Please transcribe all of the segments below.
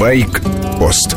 Байк-пост.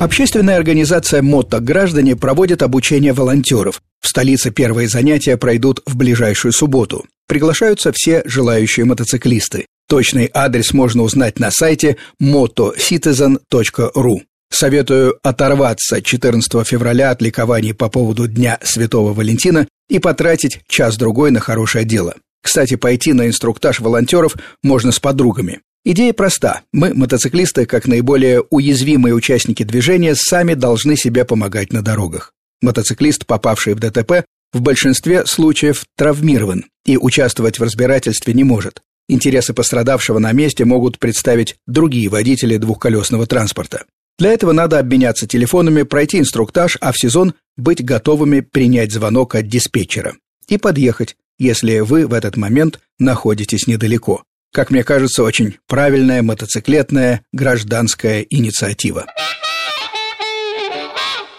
Общественная организация «Мотто граждане» проводит обучение волонтеров. В столице первые занятия пройдут в ближайшую субботу. Приглашаются все желающие мотоциклисты. Точный адрес можно узнать на сайте motocitizen.ru. Советую оторваться 14 февраля от ликований по поводу Дня Святого Валентина и потратить час-другой на хорошее дело. Кстати, пойти на инструктаж волонтеров можно с подругами. Идея проста. Мы, мотоциклисты, как наиболее уязвимые участники движения, сами должны себе помогать на дорогах. Мотоциклист, попавший в ДТП, в большинстве случаев травмирован и участвовать в разбирательстве не может. Интересы пострадавшего на месте могут представить другие водители двухколесного транспорта. Для этого надо обменяться телефонами, пройти инструктаж, а в сезон быть готовыми принять звонок от диспетчера и подъехать, если вы в этот момент находитесь недалеко как мне кажется, очень правильная мотоциклетная гражданская инициатива.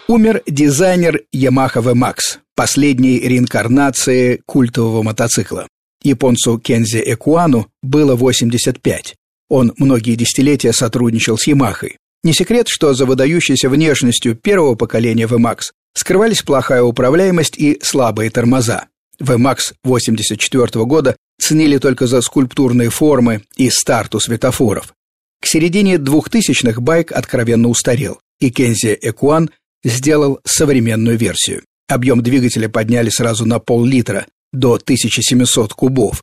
Умер дизайнер Yamaha VMAX, последней реинкарнации культового мотоцикла. Японцу Кензи Экуану было 85. Он многие десятилетия сотрудничал с Ямахой. Не секрет, что за выдающейся внешностью первого поколения VMAX скрывались плохая управляемость и слабые тормоза. VMAX 84 года ценили только за скульптурные формы и старт у светофоров. К середине 2000-х байк откровенно устарел, и Кензи Экуан сделал современную версию. Объем двигателя подняли сразу на пол-литра, до 1700 кубов.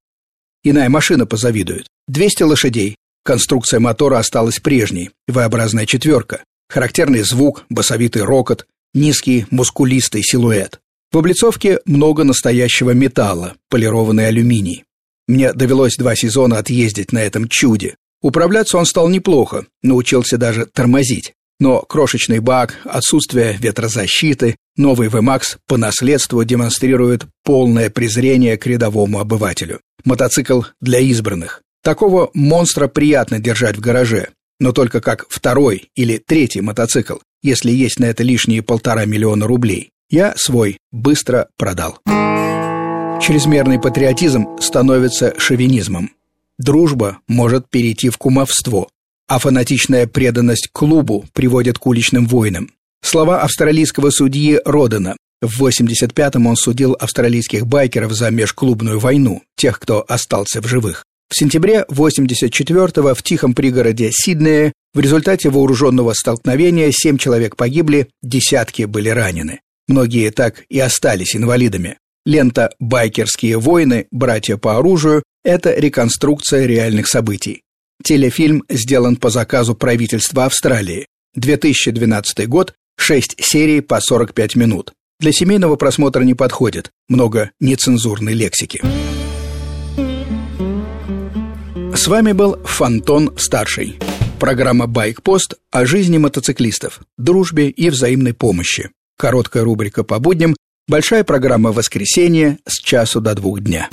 Иная машина позавидует. 200 лошадей. Конструкция мотора осталась прежней, V-образная четверка. Характерный звук, басовитый рокот, низкий мускулистый силуэт. В облицовке много настоящего металла, полированный алюминий. Мне довелось два сезона отъездить на этом чуде. Управляться он стал неплохо, научился даже тормозить. Но крошечный бак, отсутствие ветрозащиты, новый VMAX по наследству демонстрирует полное презрение к рядовому обывателю. Мотоцикл для избранных. Такого монстра приятно держать в гараже, но только как второй или третий мотоцикл, если есть на это лишние полтора миллиона рублей я свой быстро продал. Чрезмерный патриотизм становится шовинизмом. Дружба может перейти в кумовство, а фанатичная преданность клубу приводит к уличным войнам. Слова австралийского судьи Родена. В 85-м он судил австралийских байкеров за межклубную войну, тех, кто остался в живых. В сентябре 84-го в тихом пригороде Сиднея в результате вооруженного столкновения семь человек погибли, десятки были ранены. Многие так и остались инвалидами. Лента «Байкерские войны. Братья по оружию» – это реконструкция реальных событий. Телефильм сделан по заказу правительства Австралии. 2012 год, 6 серий по 45 минут. Для семейного просмотра не подходит, много нецензурной лексики. С вами был Фантон Старший. Программа «Байкпост» о жизни мотоциклистов, дружбе и взаимной помощи. Короткая рубрика по будням, Большая программа «Воскресенье» с часу до двух дня.